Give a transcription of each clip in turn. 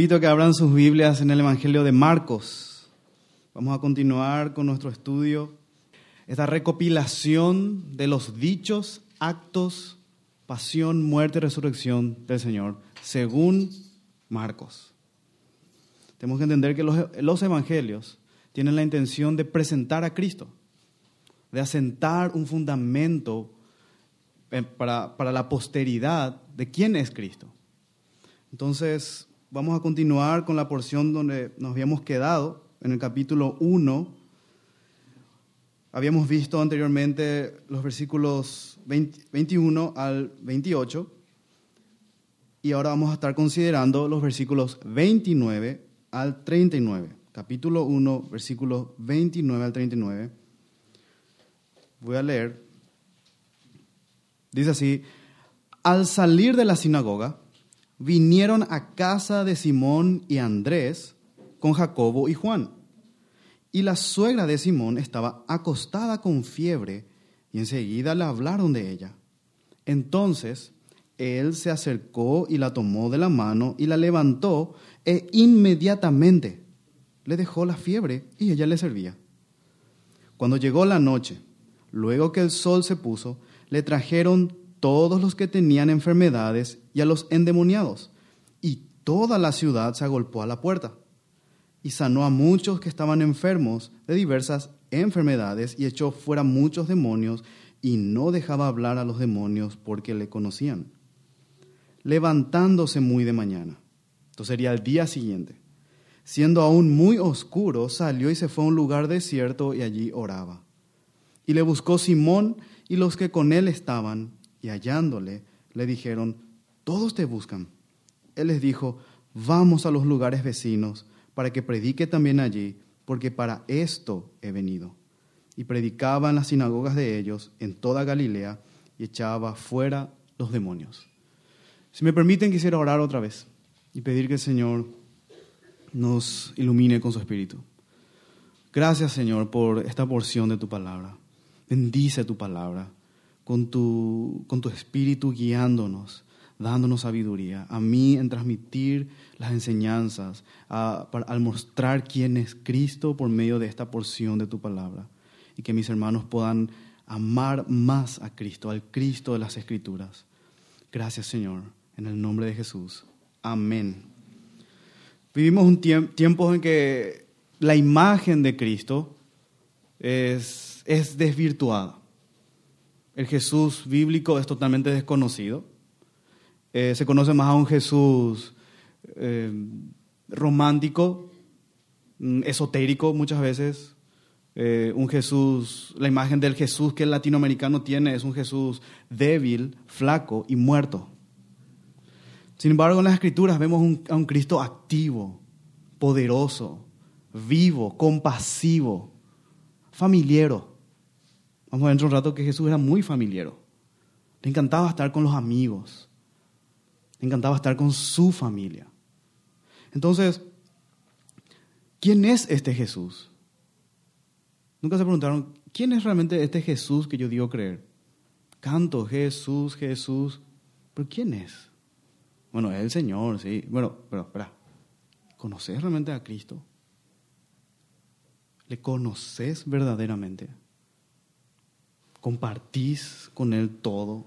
invito a que abran sus Biblias en el Evangelio de Marcos. Vamos a continuar con nuestro estudio, esta recopilación de los dichos, actos, pasión, muerte y resurrección del Señor, según Marcos. Tenemos que entender que los, evangelios tienen la intención de presentar a Cristo, de asentar un fundamento eh, para, para la posteridad de quién es Cristo. Entonces, vamos a continuar con la porción donde nos habíamos quedado, en el capítulo 1. Habíamos visto anteriormente los versículos 21 al 28 y ahora vamos a estar considerando los versículos 29 al 39. Capítulo 1, versículos 29 al 39. Voy a leer. Dice así, al salir de la sinagoga, vinieron a casa de Simón y Andrés con Jacobo y Juan. Y la suegra de Simón estaba acostada con fiebre y enseguida le hablaron de ella. Entonces él se acercó y la tomó de la mano y la levantó e inmediatamente le dejó la fiebre y ella le servía. Cuando llegó la noche, luego que el sol se puso, le trajeron todos los que tenían enfermedades y a los endemoniados, y toda la ciudad se agolpó a la puerta. Y sanó a muchos que estaban enfermos de diversas enfermedades y echó fuera muchos demonios y no dejaba hablar a los demonios porque le conocían. Levantándose muy de mañana, esto sería el día siguiente, siendo aún muy oscuro, salió y se fue a un lugar desierto y allí oraba. Y le buscó Simón y los que con él estaban, y hallándole, le dijeron, todos te buscan. Él les dijo, vamos a los lugares vecinos para que predique también allí, porque para esto he venido. Y predicaba en las sinagogas de ellos en toda Galilea y echaba fuera los demonios. Si me permiten, quisiera orar otra vez y pedir que el Señor nos ilumine con su espíritu. Gracias, Señor, por esta porción de tu palabra. Bendice tu palabra con tu, con tu espíritu guiándonos, dándonos sabiduría, a mí en transmitir las enseñanzas, al mostrar quién es Cristo por medio de esta porción de tu palabra, y que mis hermanos puedan amar más a Cristo, al Cristo de las Escrituras. Gracias Señor, en el nombre de Jesús. Amén. Vivimos un tiempo en que la imagen de Cristo es, es desvirtuada el Jesús bíblico es totalmente desconocido. Eh, se conoce más a un Jesús eh, romántico, mm, esotérico muchas veces. Eh, un Jesús, la imagen del Jesús que el latinoamericano tiene es un Jesús débil, flaco y muerto. Sin embargo, en las Escrituras vemos a un Cristo activo, poderoso, vivo, compasivo, familiero. Vamos a ver un rato que Jesús era muy familiar. Le encantaba estar con los amigos. Le encantaba estar con su familia. Entonces, ¿quién es este Jesús? Nunca se preguntaron, ¿quién es realmente este Jesús que yo digo creer? Canto, Jesús, Jesús. ¿Pero quién es? Bueno, es el Señor, sí. Bueno, pero espera. ¿Conoces realmente a Cristo? ¿Le conoces verdaderamente? compartís con Él todo.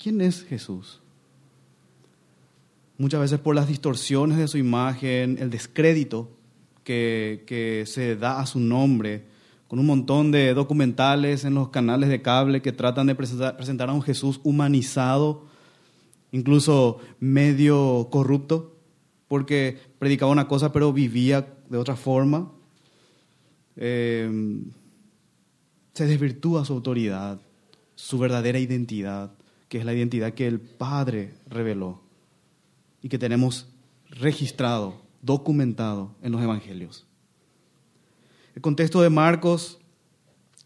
¿Quién es Jesús? Muchas veces por las distorsiones de su imagen, el descrédito que, que se da a su nombre, con un montón de documentales en los canales de cable que tratan de presentar, presentar a un Jesús humanizado, incluso medio corrupto, porque predicaba una cosa pero vivía de otra forma. Eh, se desvirtúa su autoridad, su verdadera identidad, que es la identidad que el Padre reveló y que tenemos registrado, documentado en los Evangelios. El contexto de Marcos,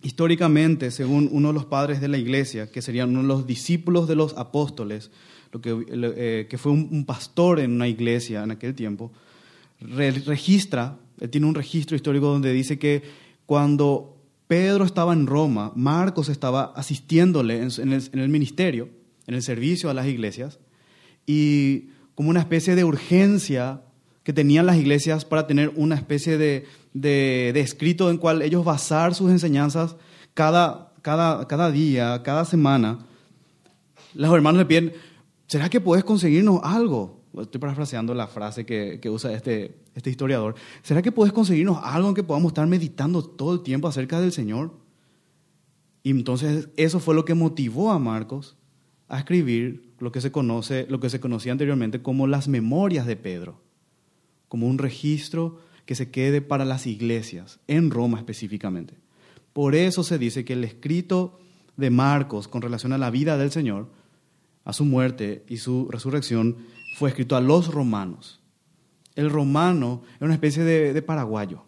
históricamente, según uno de los padres de la iglesia, que serían uno de los discípulos de los apóstoles, lo que, eh, que fue un, pastor en una iglesia en aquel tiempo, registra, él tiene un registro histórico donde dice que cuando Pedro estaba en Roma, Marcos estaba asistiéndole en el, ministerio, en el servicio a las iglesias, y como una especie de urgencia que tenían las iglesias para tener una especie de, de, escrito en cual ellos basar sus enseñanzas cada, cada, cada día, cada semana. Los hermanos le piden, ¿será que puedes conseguirnos algo? Estoy parafraseando la frase que, que usa este, este historiador. ¿Será que puedes conseguirnos algo en que podamos estar meditando todo el tiempo acerca del Señor? Y entonces eso fue lo que motivó a Marcos a escribir lo que se conoce, lo que se conocía anteriormente como las memorias de Pedro, como un registro que se quede para las iglesias, en Roma específicamente. Por eso se dice que el escrito de Marcos con relación a la vida del Señor, a su muerte y su resurrección, fue escrito a los romanos. El romano es una especie de, de paraguayo.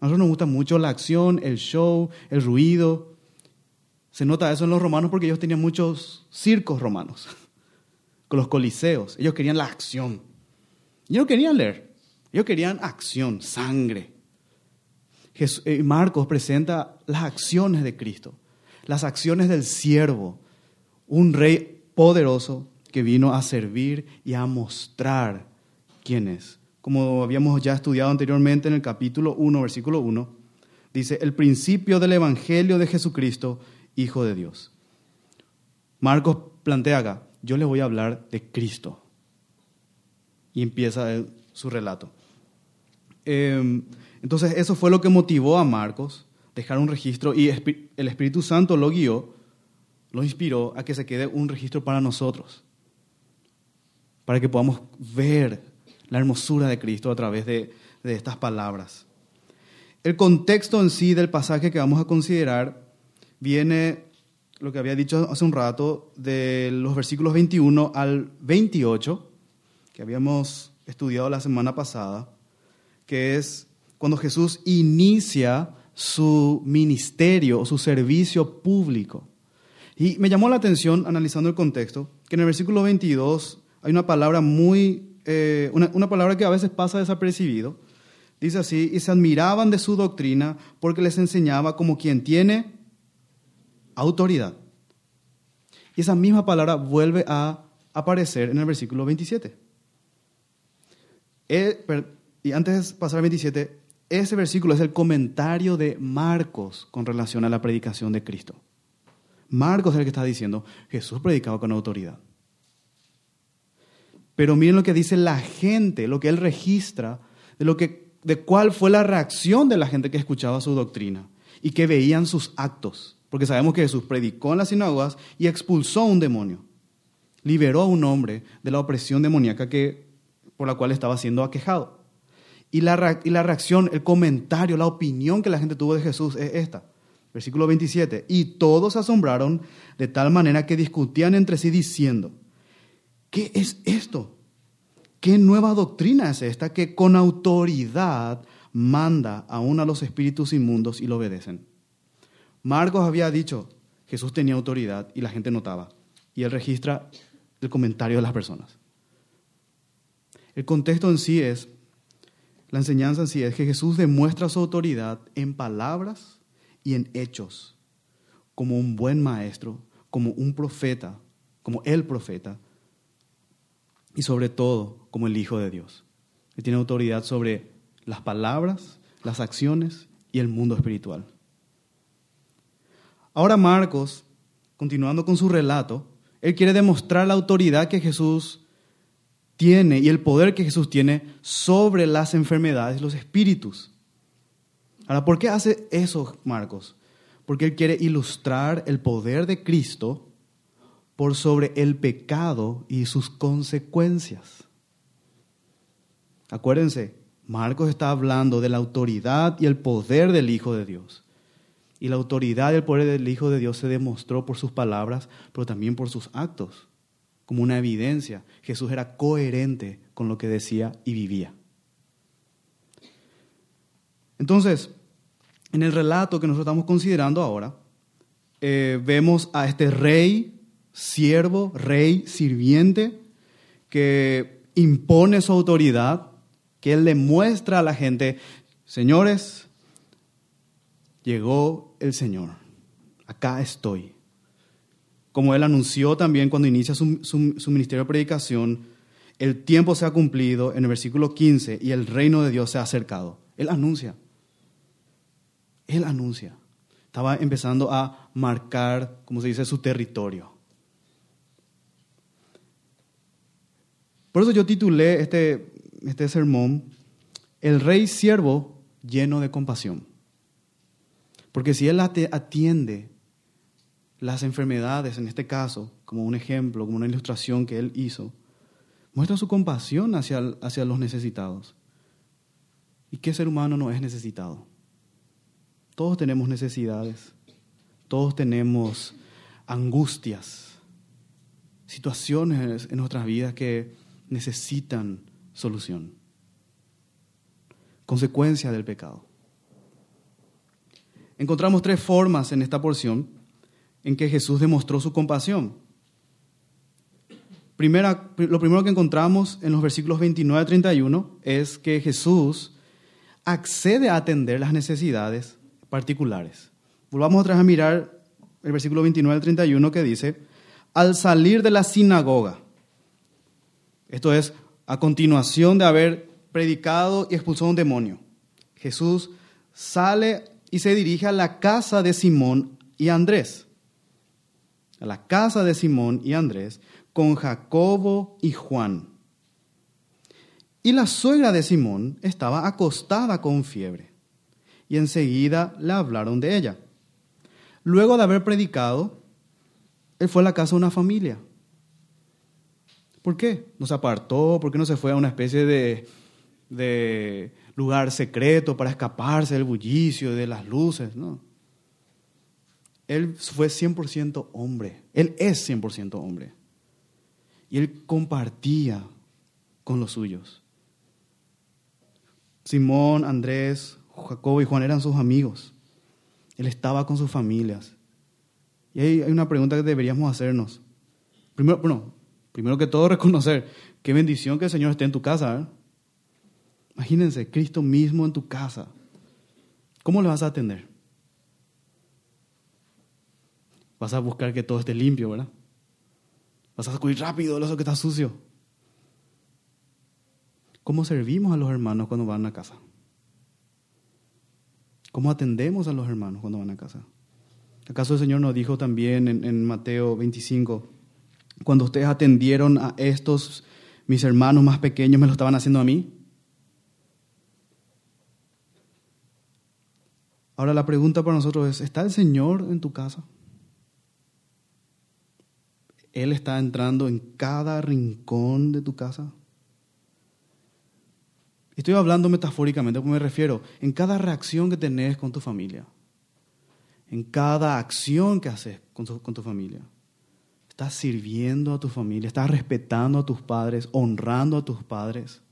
A nosotros nos gusta mucho la acción, el show, el ruido. Se nota eso en los romanos porque ellos tenían muchos circos romanos, los coliseos. Ellos querían la acción. Ellos no querían leer, ellos querían acción, sangre. Eh, Marcos presenta las acciones de Cristo, las acciones del siervo, un rey poderoso que vino a servir y a mostrar quién es. Como habíamos ya estudiado anteriormente en el capítulo 1, versículo 1, dice, el principio del Evangelio de Jesucristo, Hijo de Dios. Marcos plantea acá, yo les voy a hablar de Cristo. Y empieza su relato. Em, entonces eso fue lo que motivó a Marcos dejar un registro y el Espíritu Santo lo guió, lo inspiró a que se quede un registro para nosotros, para que podamos ver la hermosura de Cristo a través de, de estas palabras. El contexto en sí del pasaje que vamos a considerar viene, lo que había dicho hace un rato, de los versículos 21 al 28, que habíamos estudiado la semana pasada, que es cuando Jesús inicia su ministerio o su servicio público. Y me llamó la atención, analizando el contexto, que en el versículo 22 hay una palabra muy, eh, una, palabra que a veces pasa desapercibido. Dice así, y se admiraban de su doctrina porque les enseñaba como quien tiene autoridad. Y esa misma palabra vuelve a aparecer en el versículo 27. Eh, y antes de pasar al 27, ese versículo es el comentario de Marcos con relación a la predicación de Cristo. Marcos es el que está diciendo, Jesús predicaba con autoridad. Pero miren lo que dice la gente, lo que él registra, de, lo que, de cuál fue la reacción de la gente que escuchaba su doctrina y que veían sus actos. Porque sabemos que Jesús predicó en las sinagogas y expulsó a un demonio. Liberó a un hombre de la opresión demoníaca que, por la cual estaba siendo aquejado. Y la, reacción, el comentario, la opinión que la gente tuvo de Jesús es esta. Versículo 27. Y todos se asombraron de tal manera que discutían entre sí diciendo, ¿qué es esto? ¿Qué nueva doctrina es esta que con autoridad manda aún a los espíritus inmundos y lo obedecen? Marcos había dicho, Jesús tenía autoridad y la gente notaba. Y él registra el comentario de las personas. El contexto en sí es la enseñanza en sí es que Jesús demuestra su autoridad en palabras y en hechos, como un buen maestro, como un profeta, como el profeta, y sobre todo como el Hijo de Dios. Él tiene autoridad sobre las palabras, las acciones y el mundo espiritual. Ahora Marcos, continuando con su relato, él quiere demostrar la autoridad que Jesús tiene y el poder que Jesús tiene sobre las enfermedades, los espíritus. Ahora, ¿por qué hace eso Marcos? Porque él quiere ilustrar el poder de Cristo por sobre el pecado y sus consecuencias. Acuérdense, Marcos está hablando de la autoridad y el poder del Hijo de Dios. Y la autoridad y el poder del Hijo de Dios se demostró por sus palabras, pero también por sus actos como una evidencia. Jesús era coherente con lo que decía y vivía. Entonces, en el relato que nosotros estamos considerando ahora, eh, vemos a este rey, siervo, rey, sirviente, que impone su autoridad, que él le muestra a la gente, señores, llegó el Señor, acá estoy como él anunció también cuando inicia su, ministerio de predicación, el tiempo se ha cumplido en el versículo 15 y el reino de Dios se ha acercado. Él anuncia. Él anuncia. Estaba empezando a marcar, como se dice, su territorio. Por eso yo titulé este, este sermón, El rey siervo lleno de compasión. Porque si él atiende las enfermedades, en este caso, como un ejemplo, como una ilustración que él hizo, muestra su compasión hacia, hacia los necesitados. ¿Y qué ser humano no es necesitado? Todos tenemos necesidades, todos tenemos angustias, situaciones en nuestras vidas que necesitan solución, consecuencia del pecado. Encontramos tres formas en esta porción en que Jesús demostró su compasión. Primera, lo primero que encontramos en los versículos 29 a 31 es que Jesús accede a atender las necesidades particulares. Volvamos otra a mirar el versículo 29 al 31 que dice, al salir de la sinagoga, esto es, a continuación de haber predicado y expulsado un demonio, Jesús sale y se dirige a la casa de Simón y Andrés. A la casa de Simón y Andrés con Jacobo y Juan. Y la suegra de Simón estaba acostada con fiebre, y enseguida le hablaron de ella. Luego de haber predicado, él fue a la casa de una familia. ¿Por qué? No se apartó, ¿por qué no se fue a una especie de, de lugar secreto para escaparse del bullicio, de las luces? No. Él fue 100% hombre. Él es 100% hombre. Y él compartía con los suyos. Simón, Andrés, Jacobo y Juan eran sus amigos. Él estaba con sus familias. Y hay, hay una pregunta que deberíamos hacernos. Primero, bueno, primero que todo reconocer qué bendición que el Señor esté en tu casa. ¿eh? Imagínense, Cristo mismo en tu casa. ¿Cómo le vas a atender? Vas a buscar que todo esté limpio, ¿verdad? Vas a sacudir rápido eso que está sucio. ¿Cómo servimos a los hermanos cuando van a casa? ¿Cómo atendemos a los hermanos cuando van a casa? ¿Acaso el Señor nos dijo también en, en, Mateo 25, cuando ustedes atendieron a estos, mis hermanos más pequeños, me lo estaban haciendo a mí? Ahora la pregunta para nosotros es, ¿está el Señor en tu casa? Él está entrando en cada rincón de tu casa. Estoy hablando metafóricamente, ¿cómo me refiero? En cada reacción que tenés con tu familia, en cada acción que haces con tu, con tu familia. Estás sirviendo a tu familia, estás respetando a tus padres, honrando a tus padres.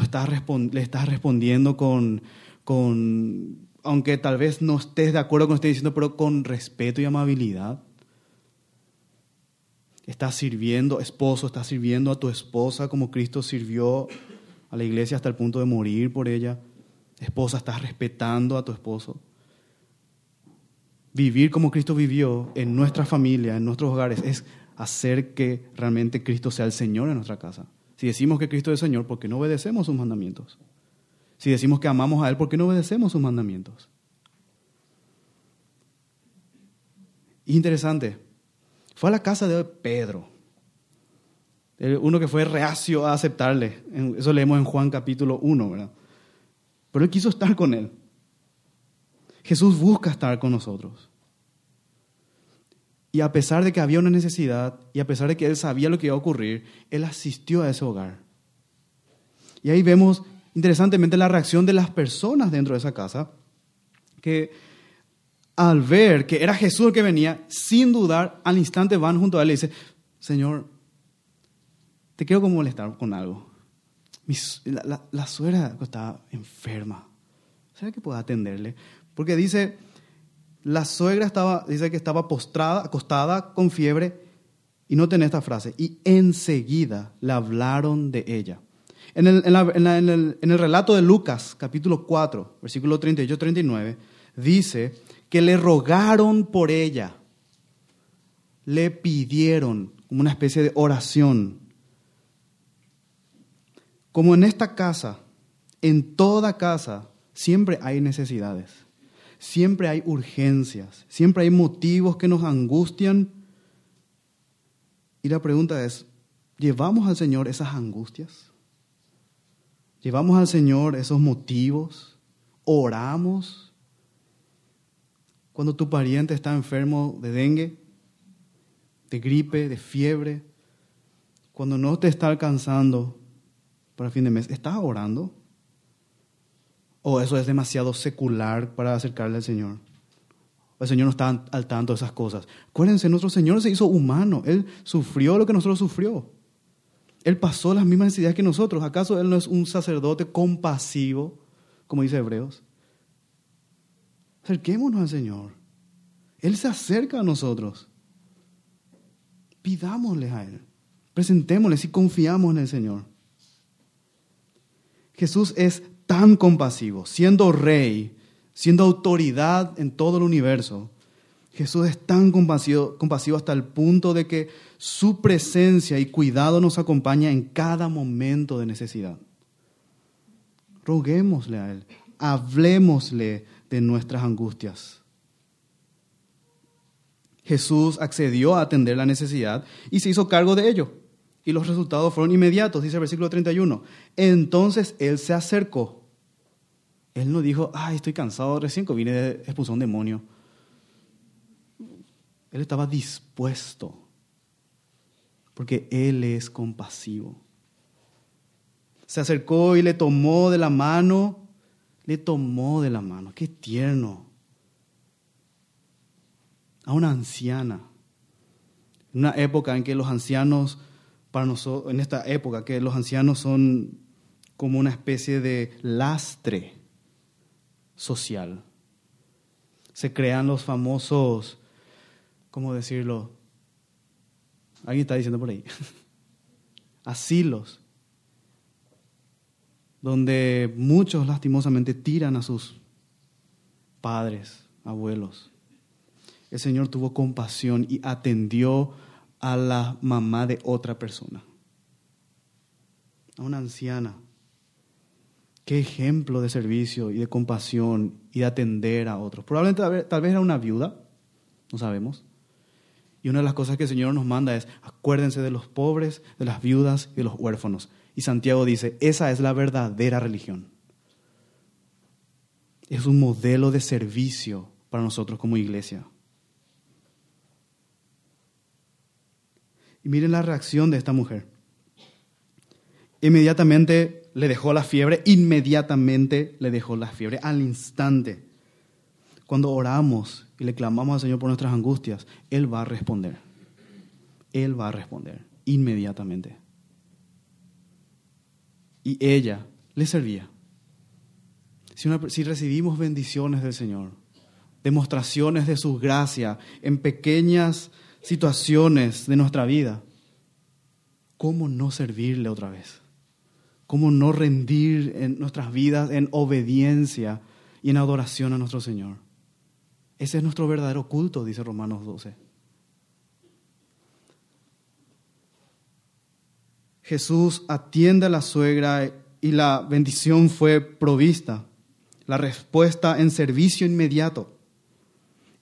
Estás le estás respondiendo con, con, aunque tal vez no estés de acuerdo con lo que estoy diciendo, pero con respeto y amabilidad. Estás sirviendo, esposo, estás sirviendo a tu esposa como Cristo sirvió a la iglesia hasta el punto de morir por ella. Esposa, estás respetando a tu esposo. Vivir como Cristo vivió en nuestra familia, en nuestros hogares, es hacer que realmente Cristo sea el Señor en nuestra casa. Si decimos que Cristo es el Señor, ¿por qué no obedecemos sus mandamientos? Si decimos que amamos a Él, ¿por qué no obedecemos sus mandamientos? Interesante, fue a la casa de Pedro, uno que fue reacio a aceptarle. Eso leemos en Juan capítulo 1, ¿verdad? Pero él quiso estar con él. Jesús busca estar con nosotros. Y a pesar de que había una necesidad, y a pesar de que él sabía lo que iba a ocurrir, él asistió a ese hogar. Y ahí vemos interesantemente la reacción de las personas dentro de esa casa, que al ver que era Jesús el que venía, sin dudar, al instante van junto a él y le dice, Señor, te quiero como molestar con algo. la, la, suegra estaba enferma. ¿Será que puedo atenderle? Porque dice, la suegra estaba, dice que estaba postrada, acostada, con fiebre, y no tiene esta frase, y enseguida le hablaron de ella. En el, relato de Lucas, capítulo 4, versículo 38-39, dice que le rogaron por ella, le pidieron como una especie de oración. como en esta casa, en toda casa, siempre hay necesidades, siempre hay urgencias, siempre hay motivos que nos angustian. Y la pregunta es, ¿llevamos al Señor esas angustias? ¿Llevamos al Señor esos motivos? ¿Oramos? Cuando tu pariente está enfermo de dengue, de gripe, de fiebre, cuando no te está alcanzando para fin de mes, ¿estás orando? ¿O eso es demasiado secular para acercarle al Señor? El Señor no está al tanto de esas cosas. Acuérdense, nuestro Señor se hizo humano. Él sufrió lo que nosotros sufrió. Él pasó las mismas necesidades que nosotros. ¿Acaso Él no es un sacerdote compasivo, como dice Hebreos? Acerquémonos al Señor. Él se acerca a nosotros. Pidámosle a Él. Presentémosle si confiamos en el Señor. Jesús es tan compasivo, siendo rey, siendo autoridad en todo el universo. Jesús es tan compasivo, compasivo hasta el punto de que su presencia y cuidado nos acompaña en cada momento de necesidad. Roguémosle a Él, hablemosle de nuestras angustias. Jesús accedió a atender la necesidad y se hizo cargo de ello y los resultados fueron inmediatos, dice el versículo 31. Entonces él se acercó. Él no dijo, ay, estoy cansado, recién que vine de un demonio. Él estaba dispuesto, porque Él es compasivo. Se acercó y le tomó de la mano, le tomó de la mano, qué tierno. A una anciana, en una época en que los ancianos para nosotros, en esta época, que los ancianos son como una especie de lastre social. Se crean los famosos, ¿cómo decirlo? Alguien está diciendo por ahí. Asilos, donde muchos lastimosamente tiran a sus padres, abuelos. El Señor tuvo compasión y atendió a la mamá de otra persona, a una anciana. Qué ejemplo de servicio y de compasión y de atender a otros. Probablemente tal vez era una viuda, no sabemos. Y una de las cosas que el Señor nos manda es, acuérdense de los pobres, de las viudas y de los huérfanos. Y Santiago dice, esa es la verdadera religión. Es un modelo de servicio para nosotros como iglesia. Y miren la reacción de esta mujer. Inmediatamente le dejó la fiebre, inmediatamente le dejó la fiebre, al instante. Cuando oramos y le clamamos al Señor por nuestras angustias, Él va a responder. Él va a responder inmediatamente. Y ella le servía. Si, si recibimos bendiciones del Señor, demostraciones de su gracia en pequeñas situaciones de nuestra vida, ¿cómo no servirle otra vez? ¿Cómo no rendir en nuestras vidas en obediencia y en adoración a nuestro Señor? Ese es nuestro verdadero culto, dice Romanos 12. Jesús atiende a la suegra y la bendición fue provista, la respuesta en servicio inmediato.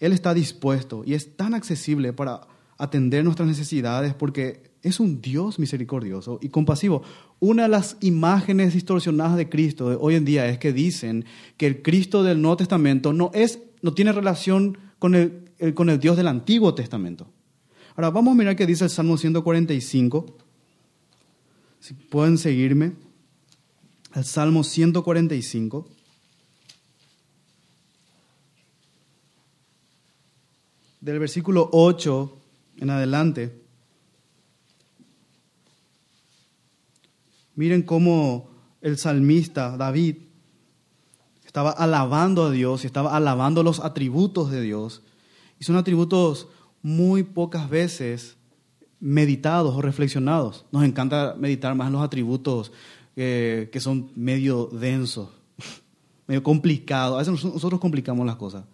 Él está dispuesto y es tan accesible para atender nuestras necesidades porque es un Dios misericordioso y compasivo. Una de las imágenes distorsionadas de Cristo de hoy en día es que dicen que el Cristo del Nuevo Testamento no, es, no tiene relación con el, con el Dios del Antiguo Testamento. Ahora vamos a mirar qué dice el Salmo 145. Si pueden seguirme. El Salmo 145. Del versículo 8 en adelante, miren cómo el salmista David estaba alabando a Dios y estaba alabando los atributos de Dios. Y son atributos muy pocas veces meditados o reflexionados. Nos encanta meditar más en los atributos eh, que son medio densos, medio complicados. A veces nosotros complicamos las cosas.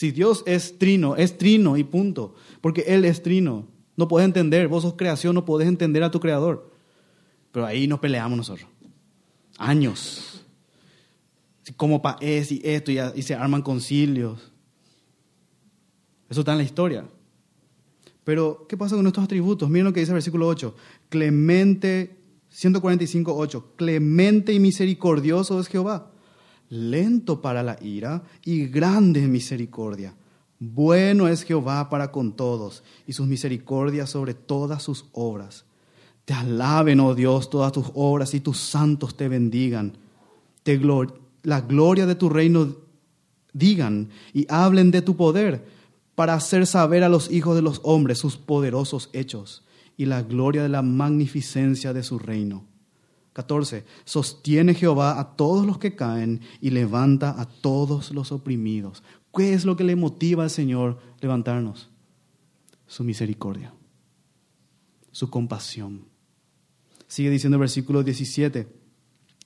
Si Dios es trino, es trino y punto. Porque Él es trino. No puedes entender, vos sos creación, no puedes entender a tu creador. Pero ahí nos peleamos nosotros. años. Como es y esto, y, se arman concilios. Eso está en la historia. Pero, ¿qué pasa con estos atributos? Miren lo que dice el versículo 8. Clemente, 145, 8. Clemente y misericordioso es Jehová. Lento para la ira y grande misericordia. Bueno es Jehová para con todos y sus misericordias sobre todas sus obras. Te alaben, oh Dios, todas tus obras y tus santos te bendigan. Te la gloria de tu reino digan y hablen de tu poder para hacer saber a los hijos de los hombres sus poderosos hechos y la gloria de la magnificencia de su reino. 14. Sostiene Jehová a todos los que caen y levanta a todos los oprimidos. ¿Qué es lo que le motiva al Señor levantarnos? Su misericordia, su compasión, Sigue diciendo el versículo 17.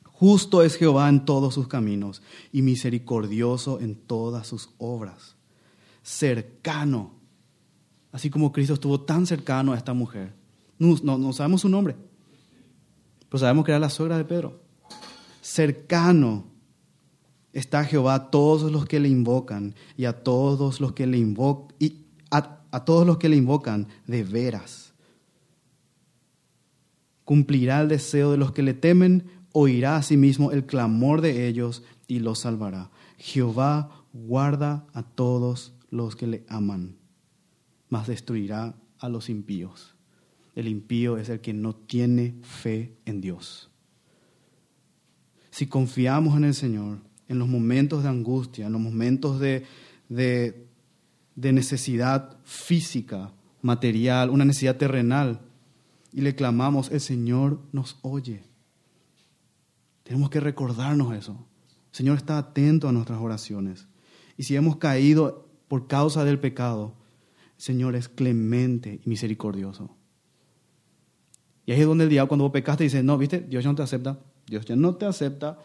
Justo es Jehová en todos sus caminos y misericordioso en todas sus obras. Cercano, así como Cristo estuvo tan cercano a esta mujer. No, no, sabemos su nombre, pero sabemos que la suegra de Pedro. Cercano está Jehová a todos los que le invocan y a todos los que le invocan y a todos los que le invocan de veras cumplirá el deseo de los que le temen, oirá a sí mismo el clamor de ellos y los salvará. Jehová guarda a todos los que le aman, mas destruirá a los impíos. El impío es el que no tiene fe en Dios. Si confiamos en el Señor, en los momentos de angustia, en los momentos de, de, necesidad física, material, una necesidad terrenal, y le clamamos, el Señor nos oye. Tenemos que recordarnos eso. El Señor está atento a nuestras oraciones. Y si hemos caído por causa del pecado, el Señor es clemente y misericordioso. Y ahí es donde el diablo, cuando vos pecaste, dice, no, viste, Dios ya no te acepta. Dios ya no te acepta.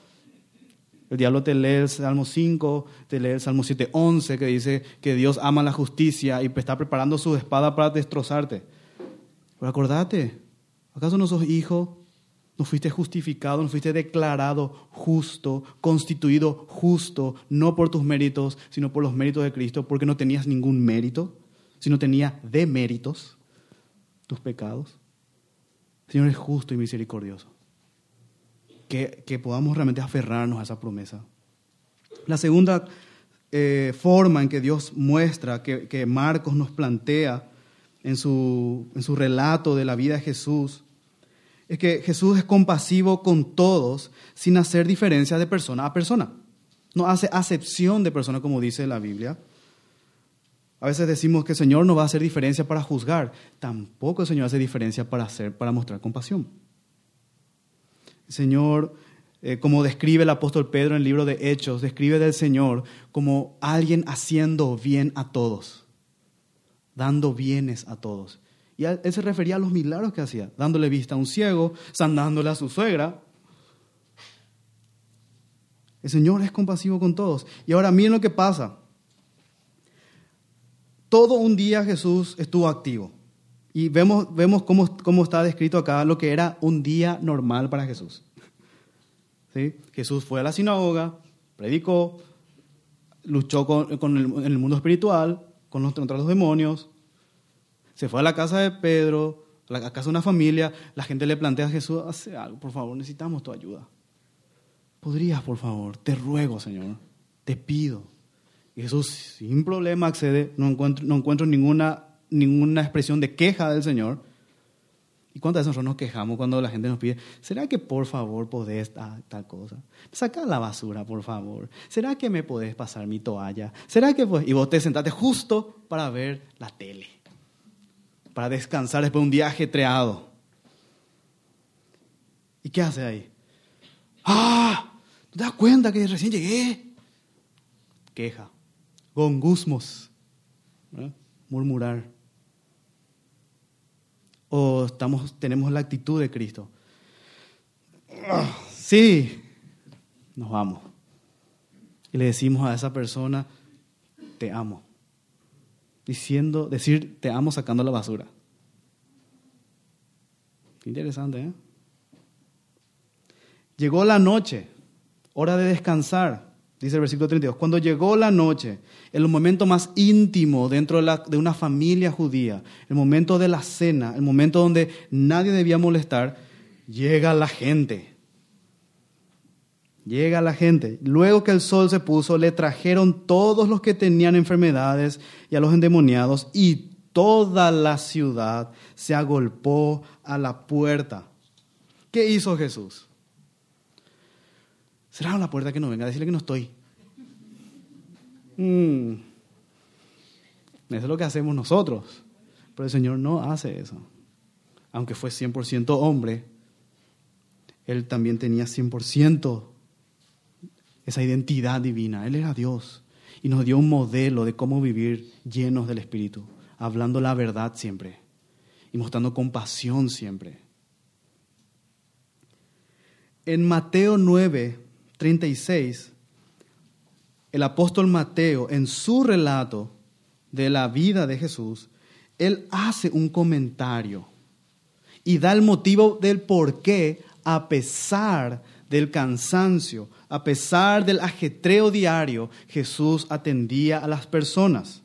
El diablo te lee el Salmo 5, te lee el Salmo 7, 11, que dice que Dios ama la justicia y está preparando su espada para destrozarte. Pero acordate, ¿acaso no sos hijo? ¿No fuiste justificado? ¿No fuiste declarado justo, constituido justo, no por tus méritos, sino por los méritos de Cristo, porque no tenías ningún mérito, sino tenía de méritos tus pecados? Señor es justo y misericordioso. Que, que podamos realmente aferrarnos a esa promesa. La segunda eh, forma en que Dios muestra, que, que Marcos nos plantea, en su, en su relato de la vida de Jesús, es que Jesús es compasivo con todos sin hacer diferencia de persona a persona. No hace acepción de persona como dice la Biblia. A veces decimos que el Señor no va a hacer diferencia para juzgar. Tampoco el Señor hace diferencia para, hacer, para mostrar compasión. El Señor, eh, como describe el apóstol Pedro en el libro de Hechos, describe del Señor como alguien haciendo bien a todos dando bienes a todos. Y él se refería a los milagros que hacía, dándole vista a un ciego, sanándole a su suegra. El Señor es compasivo con todos. Y ahora miren lo que pasa. Todo un día Jesús estuvo activo. Y vemos, vemos cómo, cómo está descrito acá lo que era un día normal para Jesús. ¿Sí? Jesús fue a la sinagoga, predicó, luchó con, en el mundo espiritual, con los, contra los demonios, se fue a la casa de Pedro, a la casa de una familia, la gente le plantea a Jesús, hace algo, por favor, necesitamos tu ayuda. ¿Podrías, por favor? Te ruego, Señor, te pido. Y Jesús sin problema accede, no encuentro, no encuentro ninguna, ninguna expresión de queja del Señor. ¿Y cuántas veces nosotros nos quejamos cuando la gente nos pide, ¿será que por favor podés tal, tal cosa? Saca la basura, por favor. ¿Será que me podés pasar mi toalla? ¿Será que Y vos te sentaste justo para ver la tele, para descansar después de un día ajetreado. ¿Y qué hace ahí? ¡Ah! ¿Te das cuenta que recién llegué? Queja, gongusmos, murmurar o estamos, tenemos la actitud de Cristo? Sí, nos vamos. Y le decimos a esa persona, te amo. Diciendo, decir te amo sacando la basura. Interesante, ¿eh? Llegó la noche, hora de descansar, dice el versículo 32. Cuando llegó la noche, el momento más íntimo dentro de, de una familia judía, el momento de la cena, el momento donde nadie debía molestar, llega la gente. Llega la gente. Luego que el sol se puso, le trajeron todos los que tenían enfermedades y a los endemoniados y toda la ciudad se agolpó a la puerta. ¿Qué hizo Jesús? Cerraron la puerta que no venga, decirle que no estoy. Mm. Eso es lo que hacemos nosotros. Pero el Señor no hace eso. Aunque fue 100% hombre, Él también tenía 100% esa identidad divina. Él era Dios y nos dio un modelo de cómo vivir llenos del Espíritu, hablando la verdad siempre y mostrando compasión siempre. En Mateo 9, 36, el apóstol Mateo, en su relato de la vida de Jesús, él hace un comentario y da el motivo del por qué, a pesar del cansancio, a pesar del ajetreo diario, Jesús atendía a las personas.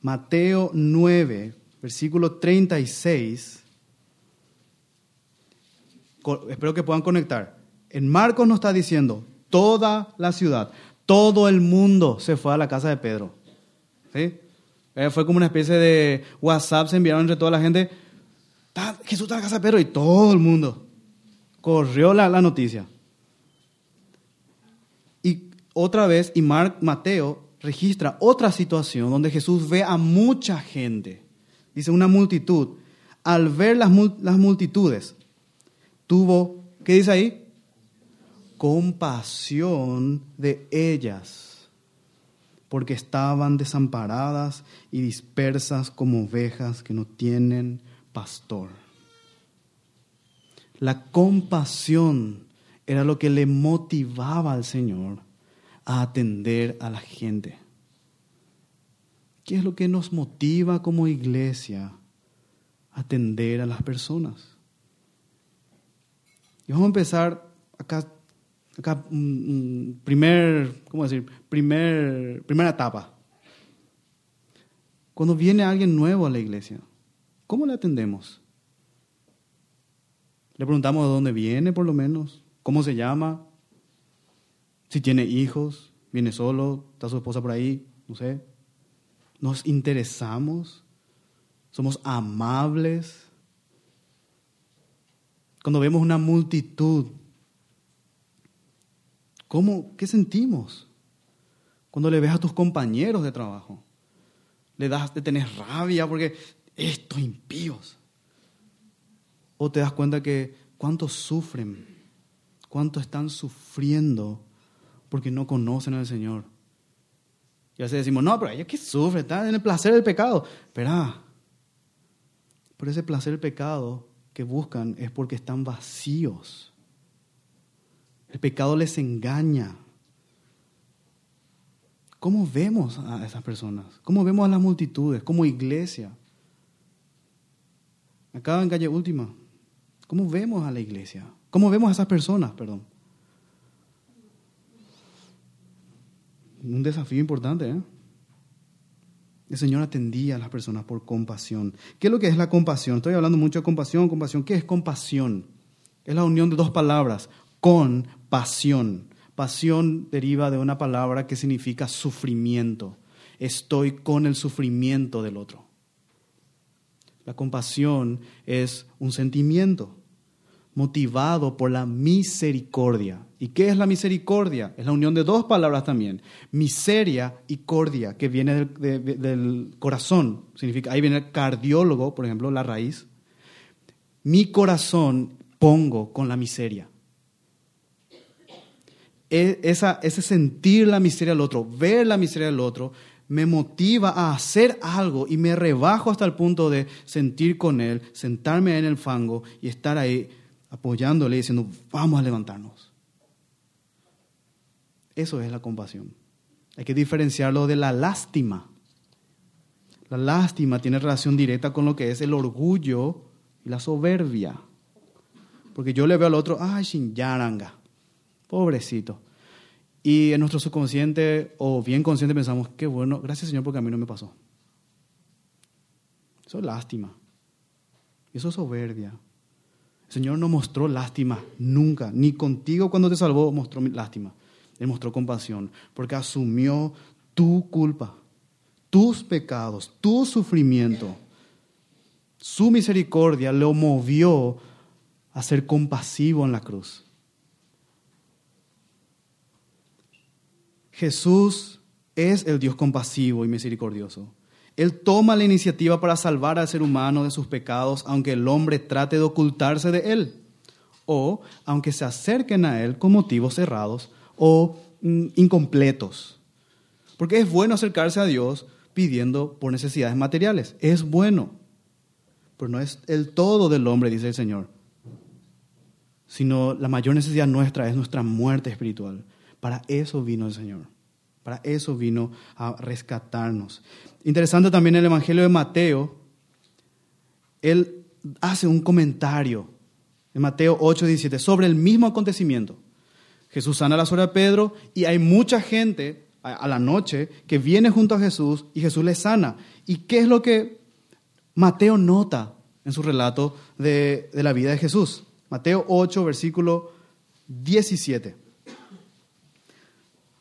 Mateo 9, versículo 36. Espero que puedan conectar. En Marcos nos está diciendo, toda la ciudad, todo el mundo se fue a la casa de Pedro. ¿Sí? Eh, fue como una especie de WhatsApp, se enviaron entre toda la gente, Jesús está en la casa de Pedro y todo el mundo. Corrió la, la noticia. Y otra vez, y Mateo registra otra situación donde Jesús ve a mucha gente. Dice una multitud. Al ver las, las multitudes, tuvo, ¿qué dice ahí? Compasión de ellas, porque estaban desamparadas y dispersas como ovejas que no tienen pastor. La compasión era lo que le motivaba al Señor a atender a la gente. ¿Qué es lo que nos motiva como iglesia a atender a las personas? Y vamos a empezar acá acá, primer, ¿cómo decir? Primer, primera etapa. Cuando viene alguien nuevo a la iglesia, ¿cómo le atendemos? Le preguntamos de dónde viene, por lo menos, cómo se llama, si tiene hijos, viene solo, está su esposa por ahí, no sé. Nos interesamos, somos amables. Cuando vemos una multitud ¿Cómo, ¿Qué sentimos cuando le ves a tus compañeros de trabajo? Le das de tener rabia porque estos impíos. O te das cuenta que cuántos sufren, cuántos están sufriendo porque no conocen al Señor. Y así decimos, no, pero ellos que sufren, están en el placer del pecado. Espera, pero ese placer del pecado que buscan es porque están vacíos el pecado les engaña. ¿Cómo vemos a esas personas? ¿Cómo vemos a las multitudes como iglesia? Acá en calle última, ¿cómo vemos a la iglesia? ¿Cómo vemos a esas personas, perdón? Un desafío importante, ¿eh? El Señor atendía a las personas por compasión. ¿Qué es lo que es la compasión? Estoy hablando mucho de compasión, compasión. ¿Qué es compasión? Es la unión de dos palabras, con pasión. Pasión deriva de una palabra que significa sufrimiento. Estoy con el sufrimiento del otro. La compasión es un sentimiento motivado por la misericordia. ¿Y qué es la misericordia? Es la unión de dos palabras también. Miseria y cordia, que viene del, corazón. Significa, ahí viene el cardiólogo, por ejemplo, la raíz. Mi corazón pongo con la miseria. E, ese sentir la miseria del otro, ver la miseria del otro, me motiva a hacer algo y me rebajo hasta el punto de sentir con él, sentarme en el fango y estar ahí apoyándole y diciendo, vamos a levantarnos. Eso es la compasión. Hay que diferenciarlo de la lástima. La lástima tiene relación directa con lo que es el orgullo y la soberbia. porque yo le veo al otro, ay, yaranga, pobrecito. Y en nuestro subconsciente o bien consciente pensamos, qué bueno, gracias Señor porque a mí no me pasó. Eso es lástima. Eso es soberbia. El Señor no mostró lástima nunca, ni contigo cuando te salvó mostró lástima. Él mostró compasión, porque asumió tu culpa, tus pecados, tu sufrimiento. Su misericordia lo movió a ser compasivo en la cruz. Jesús es el Dios compasivo y misericordioso. Él toma la iniciativa para salvar al ser humano de sus pecados, aunque el hombre trate de ocultarse de Él, o aunque se acerquen a Él con motivos cerrados o mm, incompletos. Porque es bueno acercarse a Dios pidiendo por necesidades materiales. Es bueno. Pero no es el todo del hombre, dice el Señor. Sino la mayor necesidad nuestra es nuestra muerte espiritual. Para eso vino el Señor. Para eso vino a rescatarnos. Interesante también el Evangelio de Mateo. Él hace un comentario en Mateo 8, 17 sobre el mismo acontecimiento. Jesús sana la suegra de Pedro y hay mucha gente a la noche que viene junto a Jesús y Jesús le sana. ¿Y qué es lo que Mateo nota en su relato de, de la vida de Jesús? Mateo 8, versículo 17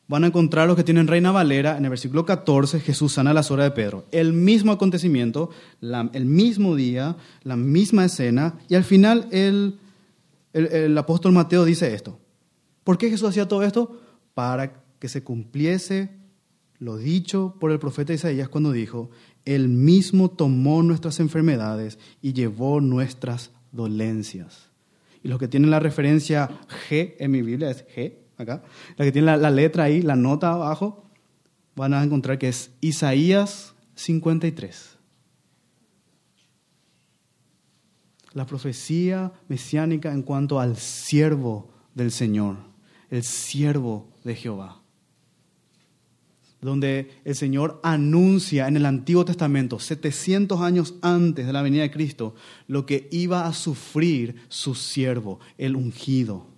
van a encontrar los que tienen Reina Valera, en el versículo 14, Jesús sana la suegra de Pedro. El mismo acontecimiento, el mismo día, la misma escena, y al final el, el apóstol Mateo dice esto. ¿Por qué Jesús hacía todo esto? Para que se cumpliese lo dicho por el profeta Isaías cuando dijo, Él mismo tomó nuestras enfermedades y llevó nuestras dolencias. Y los que tienen la referencia G en mi Biblia es G, acá, la que tiene la, letra ahí, la nota abajo, van a encontrar que es Isaías 53. La profecía mesiánica en cuanto al siervo del Señor, el siervo de Jehová. Donde el Señor anuncia en el Antiguo Testamento, 700 años antes de la venida de Cristo, lo que iba a sufrir su siervo, el ungido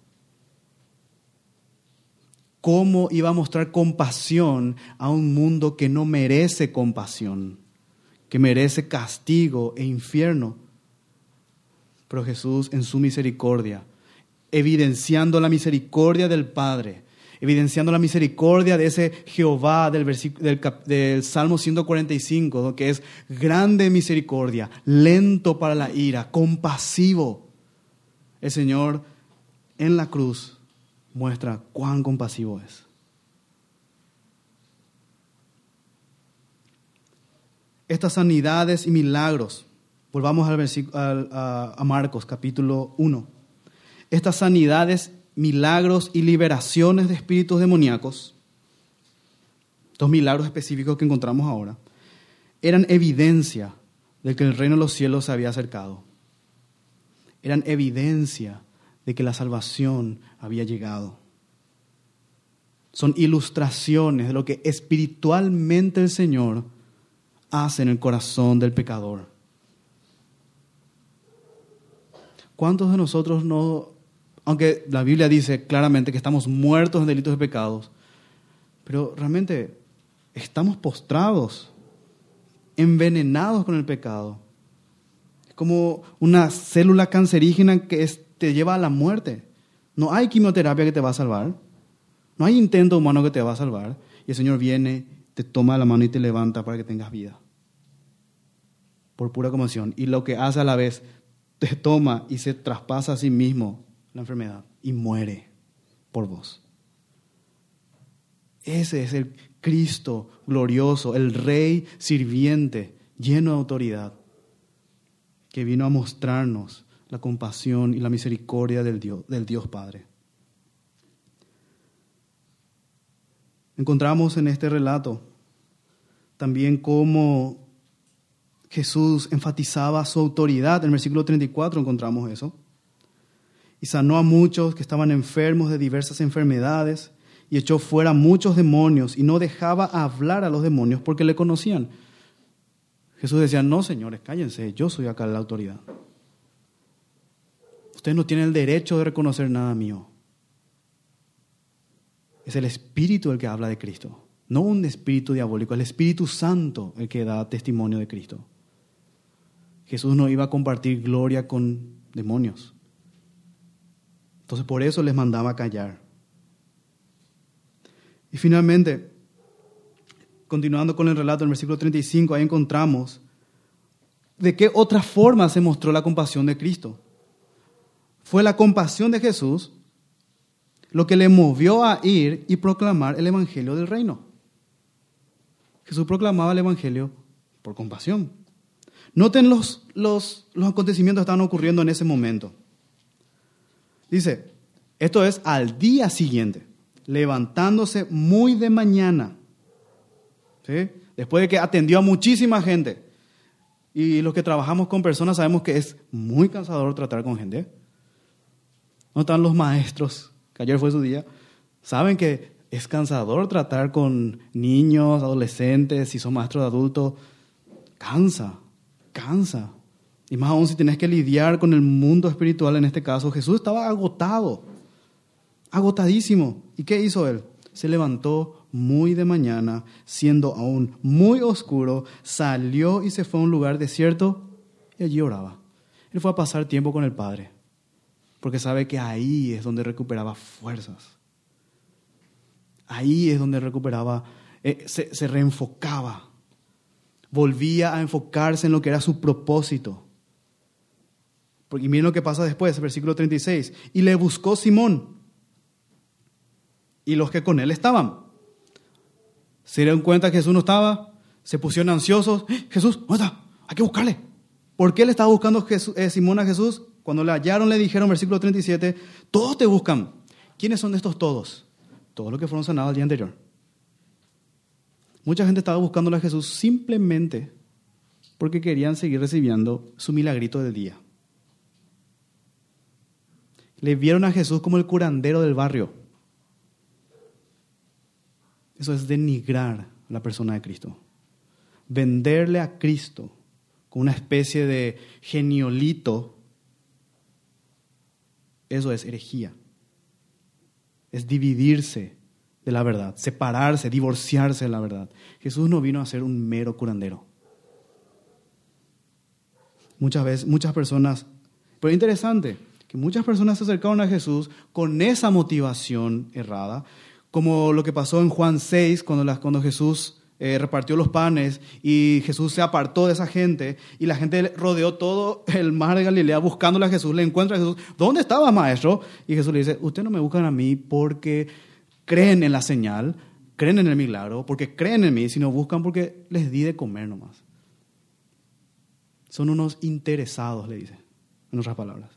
cómo iba a mostrar compasión a un mundo que no merece compasión, que merece castigo e infierno. Pero Jesús en su misericordia, evidenciando la misericordia del Padre, evidenciando la misericordia de ese Jehová del, del, Salmo 145, que es grande misericordia, lento para la ira, compasivo. El Señor en la cruz muestra cuán compasivo es. Estas sanidades y milagros, volvamos al a Marcos capítulo 1. Estas sanidades, milagros y liberaciones de espíritus demoníacos, estos milagros específicos que encontramos ahora, eran evidencia de que el reino de los cielos se había acercado. Eran evidencia de que la salvación había llegado. Son ilustraciones de lo que espiritualmente el Señor hace en el corazón del pecador. ¿Cuántos de nosotros no, aunque la Biblia dice claramente que estamos muertos en delitos de pecados, pero realmente estamos postrados, envenenados con el pecado? Es como una célula cancerígena que es te lleva a la muerte. No hay quimioterapia que te va a salvar. No hay intento humano que te va a salvar. Y el Señor viene, te toma la mano y te levanta para que tengas vida. Por pura conmoción. Y lo que hace a la vez, te toma y se traspasa a sí mismo la enfermedad y muere por vos. Ese es el Cristo glorioso, el Rey sirviente, lleno de autoridad, que vino a mostrarnos la compasión y la misericordia del Dios, del Dios Padre. Encontramos en este relato también cómo Jesús enfatizaba su autoridad. En el versículo 34 encontramos eso. Y sanó a muchos que estaban enfermos de diversas enfermedades y echó fuera muchos demonios y no dejaba hablar a los demonios porque le conocían. Jesús decía, no, señores, cállense, yo soy acá la autoridad. Ustedes no tienen el derecho de reconocer nada mío. Es el Espíritu el que habla de Cristo, no un espíritu diabólico, el Espíritu Santo el que da testimonio de Cristo. Jesús no iba a compartir gloria con demonios. Entonces por eso les mandaba callar. Y finalmente, continuando con el relato del versículo 35, ahí encontramos de qué otra forma se mostró la compasión de Cristo. Fue la compasión de Jesús lo que le movió a ir y proclamar el Evangelio del reino. Jesús proclamaba el Evangelio por compasión. Noten los, los, los acontecimientos que estaban ocurriendo en ese momento. Dice, esto es al día siguiente, levantándose muy de mañana. ¿sí? Después de que atendió a muchísima gente. Y los que trabajamos con personas sabemos que es muy cansador tratar con gente. No están los maestros, que ayer fue su día. Saben que es cansador tratar con niños, adolescentes, si son maestros de adultos. Cansa, cansa. Y más aún si tienes que lidiar con el mundo espiritual en este caso. Jesús estaba agotado, agotadísimo. ¿Y qué hizo él? Se levantó muy de mañana, siendo aún muy oscuro, salió y se fue a un lugar desierto y allí oraba. Él fue a pasar tiempo con el Padre, porque sabe que ahí es donde recuperaba fuerzas. Ahí es donde recuperaba, eh, se, reenfocaba, volvía a enfocarse en lo que era su propósito. Porque miren lo que pasa después, versículo 36. Y le buscó Simón y los que con él estaban. Se dieron cuenta que Jesús no estaba, se pusieron ansiosos. ¡Eh, Jesús, ¿dónde está? Hay que buscarle. ¿Por qué le estaba buscando eh, Simón a Jesús? Cuando le hallaron le dijeron, versículo 37, todos te buscan. ¿Quiénes son estos todos? Todos los que fueron sanados el día anterior. Mucha gente estaba buscándole a Jesús simplemente porque querían seguir recibiendo su milagrito del día. Le vieron a Jesús como el curandero del barrio. Eso es denigrar la persona de Cristo. Venderle a Cristo con una especie de geniolito, eso es herejía. Es dividirse de la verdad, separarse, divorciarse de la verdad. Jesús no vino a ser un mero curandero. Muchas veces, muchas personas, pero interesante, que muchas personas se acercaron a Jesús con esa motivación errada, como lo que pasó en Juan 6, cuando, cuando Jesús eh, repartió los panes y Jesús se apartó de esa gente y la gente rodeó todo el mar de Galilea buscándole a Jesús, le encuentra a Jesús, ¿dónde estaba maestro? Y Jesús le dice, ustedes no me buscan a mí porque creen en la señal, creen en el milagro, porque creen en mí, sino buscan porque les di de comer nomás. Son unos interesados, le dice, en otras palabras.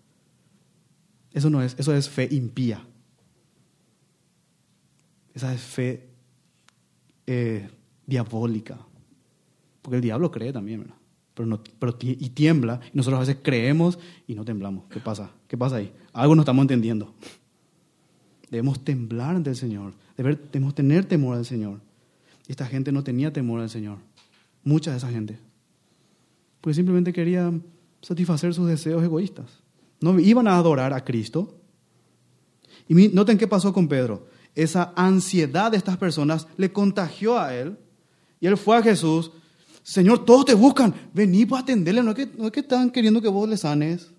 Eso no es, eso es fe impía. Esa es fe eh, diabólica. Porque el diablo cree también. Pero, no, pero y tiembla. Y nosotros a veces creemos y no temblamos. ¿Qué pasa? ¿Qué pasa ahí? Algo no estamos entendiendo. Debemos temblar ante el Señor. Debemos tener temor al Señor. Esta gente no tenía temor al Señor. Mucha de esa gente. Porque simplemente quería satisfacer sus deseos egoístas. No iban a adorar a Cristo. Y noten qué pasó con Pedro esa ansiedad de estas personas le contagió a él. Y él fue a Jesús, Señor, todos te buscan, vení para atenderle, no es que, no es que están queriendo que vos le sanes.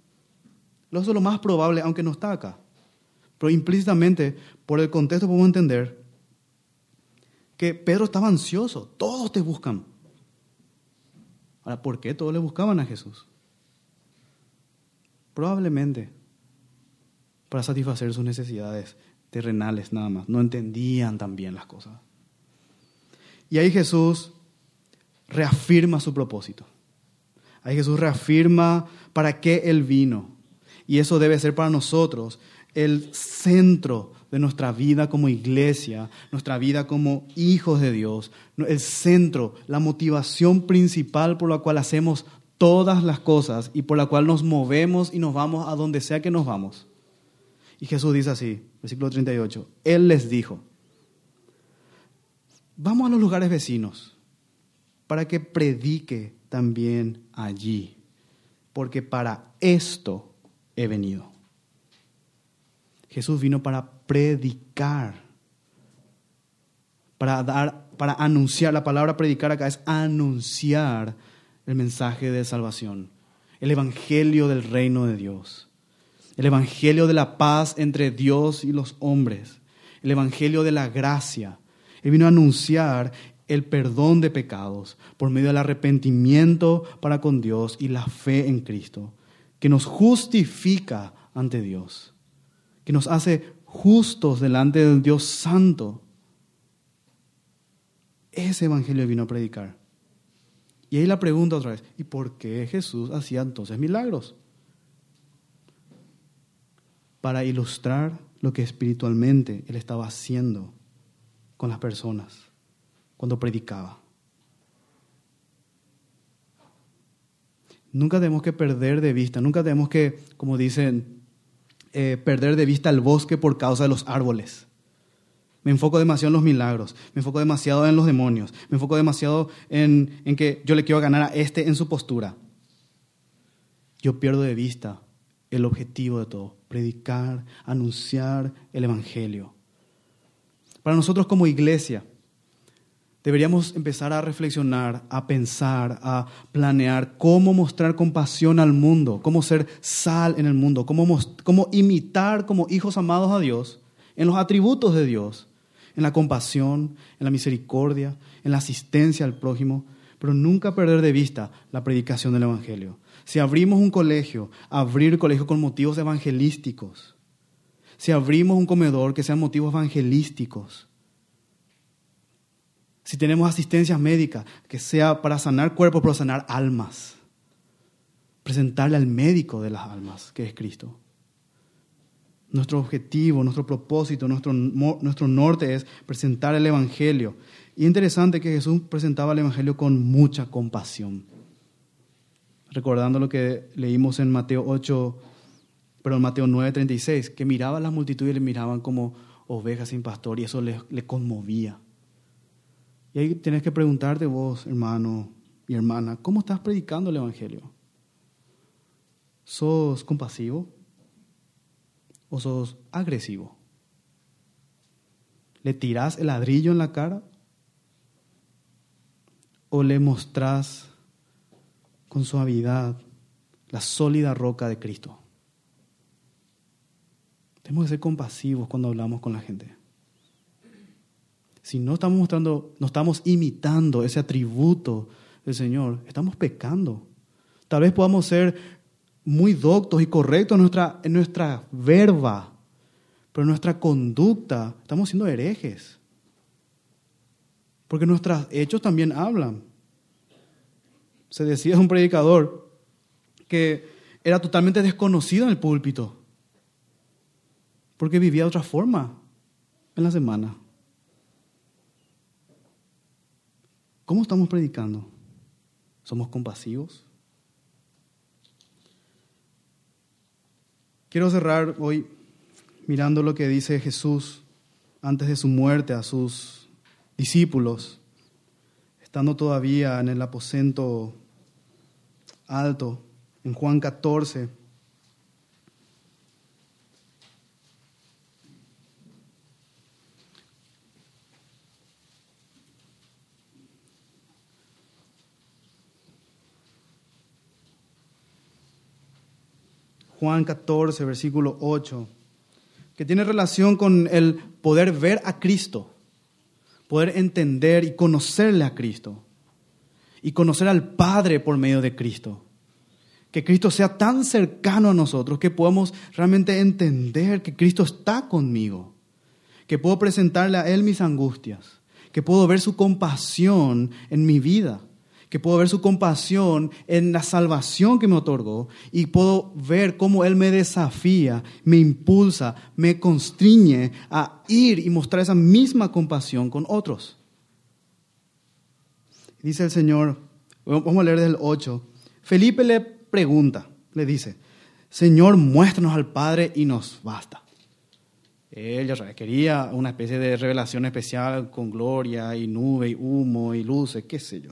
Eso es lo más probable, aunque no está acá. Pero implícitamente, por el contexto podemos entender que Pedro estaba ansioso, todos te buscan. Ahora, ¿por qué todos le buscaban a Jesús? Probablemente para satisfacer sus necesidades terrenales nada más, no entendían también las cosas. Y ahí Jesús reafirma su propósito. Ahí Jesús reafirma para qué Él vino. Y eso debe ser para nosotros el centro de nuestra vida como iglesia, nuestra vida como hijos de Dios, el centro, la motivación principal por la cual hacemos todas las cosas y por la cual nos movemos y nos vamos a donde sea que nos vamos. Y Jesús dice así, versículo 38, Él les dijo, vamos a los lugares vecinos para que predique también allí, porque para esto he venido. Jesús vino para predicar, para dar, para anunciar. La palabra predicar acá es anunciar el mensaje de salvación, el evangelio del reino de Dios, el evangelio de la paz entre Dios y los hombres, el evangelio de la gracia. Él vino a anunciar el perdón de pecados por medio del arrepentimiento para con Dios y la fe en Cristo, que nos justifica ante Dios, que nos hace justos delante del Dios Santo. Ese evangelio vino a predicar. Y ahí la pregunta otra vez, ¿y por qué Jesús hacía entonces milagros? Para ilustrar lo que espiritualmente él estaba haciendo con las personas cuando predicaba. Nunca tenemos que perder de vista, nunca tenemos que, como dicen, eh, perder de vista el bosque por causa de los árboles. Me enfoco demasiado en los milagros, me enfoco demasiado en los demonios, me enfoco demasiado en, en que yo le quiero ganar a este en su postura. Yo pierdo de vista el objetivo de todo, predicar, anunciar el Evangelio. Para nosotros como iglesia, deberíamos empezar a reflexionar, a pensar, a planear cómo mostrar compasión al mundo, cómo ser sal en el mundo, cómo, cómo imitar como hijos amados a Dios en los atributos de Dios, en la compasión, en la misericordia, en la asistencia al prójimo, pero nunca perder de vista la predicación del Evangelio. Si abrimos un colegio, abrir colegio con motivos evangelísticos. Si abrimos un comedor, que sean motivos evangelísticos si tenemos asistencia médica, que sea para sanar cuerpos, pero sanar almas. Presentarle al médico de las almas, que es Cristo. Nuestro objetivo, nuestro propósito, nuestro, nuestro norte es presentar el Evangelio. Y interesante que Jesús presentaba el Evangelio con mucha compasión. Recordando lo que leímos en Mateo 8, pero en Mateo 9, 36, que miraba a las multitudes y le miraban como ovejas sin pastor y eso le, conmovía. Y ahí tienes que preguntarte vos, hermano y hermana, ¿cómo estás predicando el Evangelio? ¿Sos compasivo o sos agresivo? ¿Le tirás el ladrillo en la cara? ¿O le mostrás con suavidad la sólida roca de Cristo? Tenemos que ser compasivos cuando hablamos con la gente si no estamos mostrando, no estamos imitando ese atributo del Señor, estamos pecando. Tal vez podamos ser muy doctos y correctos en nuestra, en nuestra verba, pero en nuestra conducta estamos siendo herejes. Porque nuestros hechos también hablan. Se decía un predicador que era totalmente desconocido en el púlpito, porque vivía de otra forma en la semana. ¿Cómo estamos predicando? ¿Somos compasivos? Quiero cerrar hoy mirando lo que dice Jesús antes de su muerte a sus discípulos, estando todavía en el aposento alto, en Juan 14. Juan 14, versículo 8, que tiene relación con el poder ver a Cristo, poder entender y conocerle a Cristo, y conocer al Padre por medio de Cristo. Que Cristo sea tan cercano a nosotros que podamos realmente entender que Cristo está conmigo, que puedo presentarle a Él mis angustias, que puedo ver su compasión en mi vida que puedo ver su compasión en la salvación que me otorgó y puedo ver cómo Él me desafía, me impulsa, me constriñe a ir y mostrar esa misma compasión con otros. Dice el Señor, vamos a leer desde el 8, Felipe le pregunta, le dice, Señor, muéstranos al Padre y nos basta. Él quería una especie de revelación especial con gloria y nube y humo y luces, qué sé yo.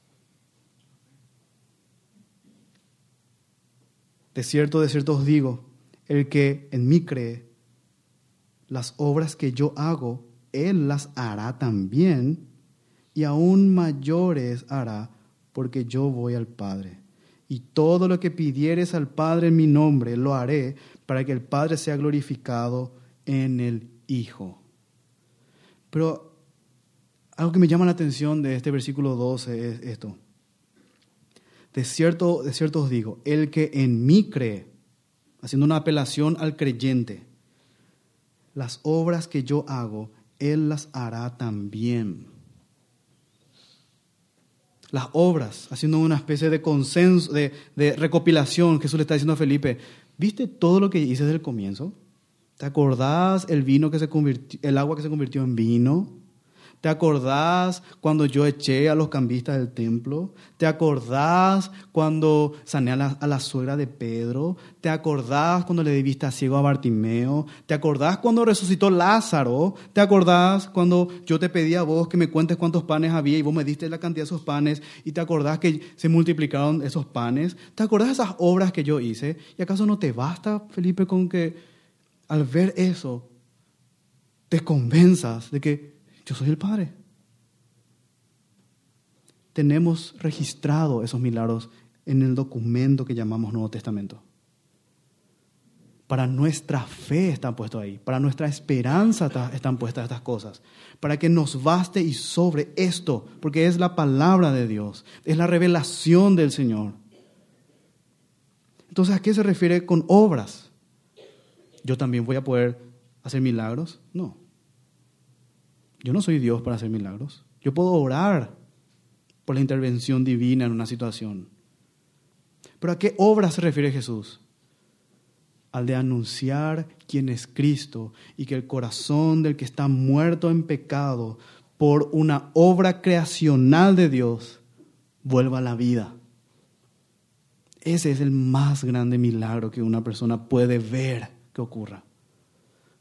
De cierto, de cierto os digo, el que en mí cree, las obras que yo hago, Él las hará también, y aún mayores hará, porque yo voy al Padre. Y todo lo que pidieres al Padre en mi nombre, lo haré, para que el Padre sea glorificado en el Hijo. Pero algo que me llama la atención de este versículo 12 es esto. De cierto, de cierto os digo, el que en mí cree, haciendo una apelación al creyente, las obras que yo hago, él las hará también. Las obras, haciendo una especie de consenso, de, de recopilación, Jesús le está diciendo a Felipe, ¿viste todo lo que hice desde el comienzo? ¿Te acordás el vino que se convirtió, el agua que se convirtió en vino? ¿Te acordás cuando yo eché a los cambistas del templo? ¿Te acordás cuando sané a la, suegra de Pedro? ¿Te acordás cuando le di vista ciego a Bartimeo? ¿Te acordás cuando resucitó Lázaro? ¿Te acordás cuando yo te pedí a vos que me cuentes cuántos panes había y vos me diste la cantidad de esos panes? ¿Y te acordás que se multiplicaron esos panes? ¿Te acordás de esas obras que yo hice? ¿Y acaso no te basta, Felipe, con que al ver eso te convenzas de que yo soy el Padre. Tenemos registrado esos milagros en el documento que llamamos Nuevo Testamento. Para nuestra fe están puestos ahí, para nuestra esperanza están puestas estas cosas, para que nos baste y sobre esto, porque es la palabra de Dios, es la revelación del Señor. Entonces, ¿a qué se refiere con obras? ¿Yo también voy a poder hacer milagros? No. Yo no soy Dios para hacer milagros. Yo puedo orar por la intervención divina en una situación. Pero ¿a qué obra se refiere Jesús? Al de anunciar quién es Cristo y que el corazón del que está muerto en pecado por una obra creacional de Dios vuelva a la vida. Ese es el más grande milagro que una persona puede ver que ocurra.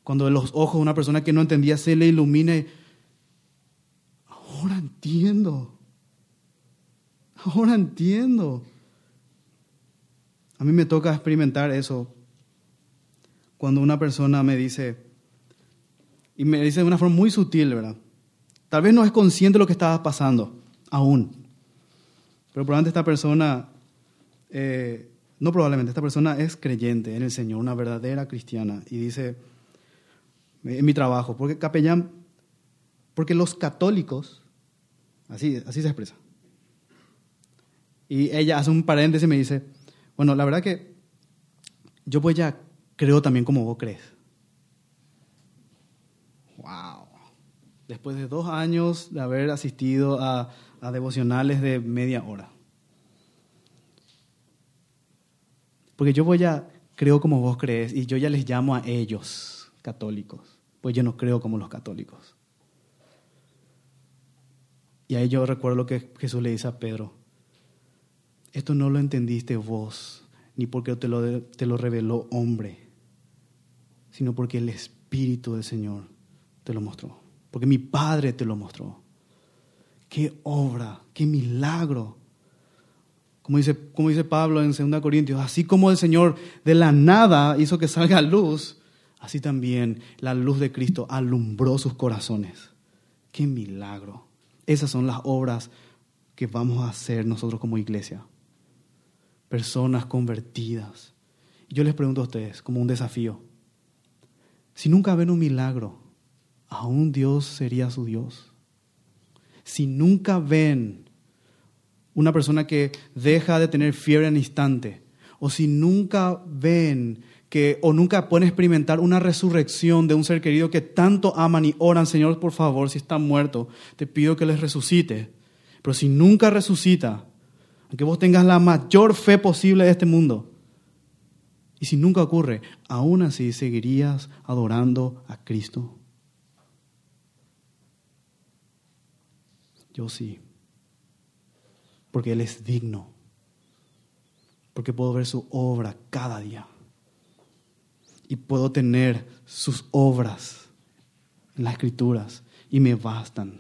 Cuando los ojos de una persona que no entendía se le ilumine ahora entiendo. Ahora entiendo. A mí me toca experimentar eso cuando una persona me dice, y me dice de una forma muy sutil, ¿verdad? Tal vez no es consciente de lo que estaba pasando, aún. Pero probablemente esta persona, eh, no probablemente, esta persona es creyente en el Señor, una verdadera cristiana. Y dice, en mi trabajo, porque capellán, porque los católicos Así, así se expresa. Y ella hace un paréntesis y me dice, bueno, la verdad que yo pues ya creo también como vos crees. Wow. Después de dos años de haber asistido a, a devocionales de media hora. Porque yo voy a creo como vos crees y yo ya les llamo a ellos católicos, pues yo no creo como los católicos. Y ahí yo recuerdo lo que Jesús le dice a Pedro. Esto no lo entendiste vos, ni porque te lo, te lo reveló hombre, sino porque el Espíritu del Señor te lo mostró. Porque mi Padre te lo mostró. Qué obra, qué milagro. Como dice, como dice Pablo en 2 Corintios, así como el Señor de la nada hizo que salga luz, así también la luz de Cristo alumbró sus corazones. Qué milagro. Esas son las obras que vamos a hacer nosotros como iglesia. Personas convertidas. Yo les pregunto a ustedes, como un desafío, si nunca ven un milagro, ¿aún Dios sería su Dios? Si nunca ven una persona que deja de tener fiebre en instante, o si nunca ven que o nunca pueden experimentar una resurrección de un ser querido que tanto aman y oran, Señor, por favor, si está muerto, te pido que les resucite. Pero si nunca resucita, aunque vos tengas la mayor fe posible de este mundo, Y si nunca ocurre, aún así seguirías adorando a Cristo. Yo sí, porque Él es digno, porque puedo ver su obra cada día y puedo tener sus obras en las escrituras y me bastan.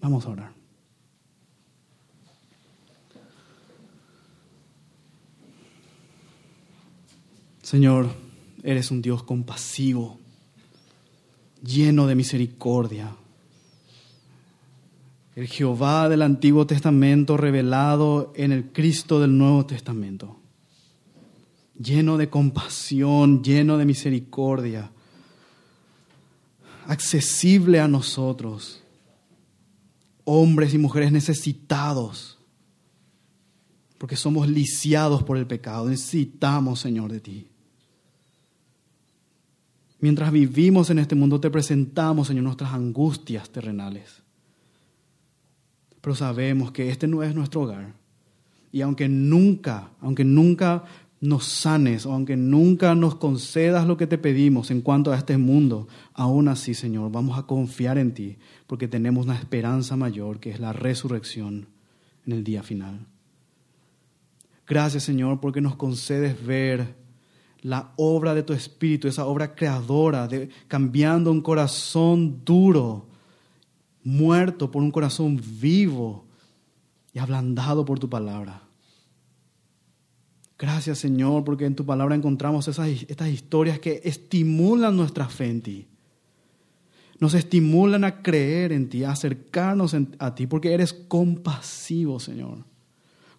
Vamos a orar. Señor, eres un Dios compasivo, lleno de misericordia. El Jehová del Antiguo Testamento revelado en el Cristo del Nuevo Testamento. Lleno de compasión, lleno de misericordia. Accesible a nosotros, hombres y mujeres necesitados, porque somos lisiados por el pecado. Necesitamos, Señor, de ti. Mientras vivimos en este mundo te presentamos, Señor, nuestras angustias terrenales. Pero sabemos que este no es nuestro hogar. Y aunque nunca, aunque nunca nos sanes aunque nunca nos concedas lo que te pedimos en cuanto a este mundo, aún así, Señor, vamos a confiar en ti porque tenemos una esperanza mayor que es la resurrección en el día final. Gracias, Señor, porque nos concedes ver la obra de tu espíritu, esa obra creadora, de, cambiando un corazón duro, muerto por un corazón vivo y ablandado por tu palabra. Gracias Señor, porque en tu palabra encontramos esas, estas historias que estimulan nuestra fe en ti. Nos estimulan a creer en ti, a acercarnos a ti, porque eres compasivo, Señor.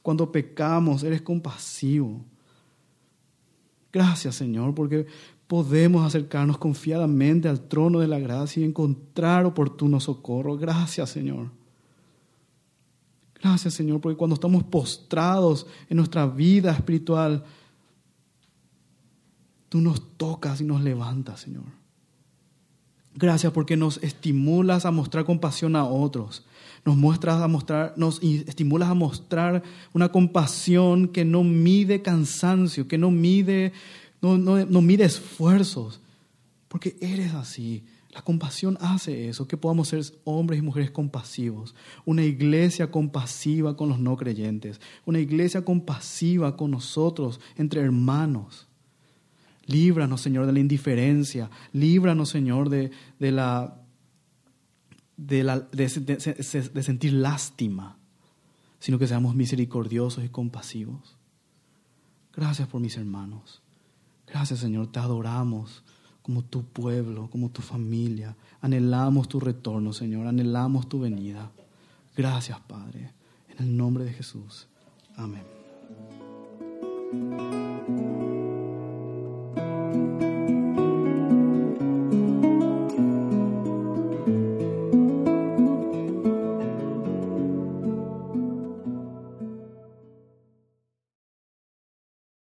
Cuando pecamos, eres compasivo. Gracias, Señor, porque podemos acercarnos confiadamente al trono de la gracia y encontrar oportuno socorro. Gracias, Señor. Gracias, Señor, porque cuando estamos postrados en nuestra vida espiritual, tú nos tocas y nos levantas, Señor. Gracias porque nos estimulas a mostrar compasión a otros. Nos muestras a mostrar, nos estimulas a mostrar una compasión que no mide cansancio, que no mide, no, no mide esfuerzos. Porque eres así. La compasión hace eso, que podamos ser hombres y mujeres compasivos, una iglesia compasiva con los no creyentes, una iglesia compasiva con nosotros, entre hermanos. Líbranos, Señor, de la indiferencia, líbranos, Señor, de, la, de, la, de sentir lástima, sino que seamos misericordiosos y compasivos. Gracias por mis hermanos. Gracias, Señor, te adoramos como tu pueblo, como tu familia. Anhelamos tu retorno, Señor, anhelamos tu venida. Gracias, Padre, en el nombre de Jesús. Amén.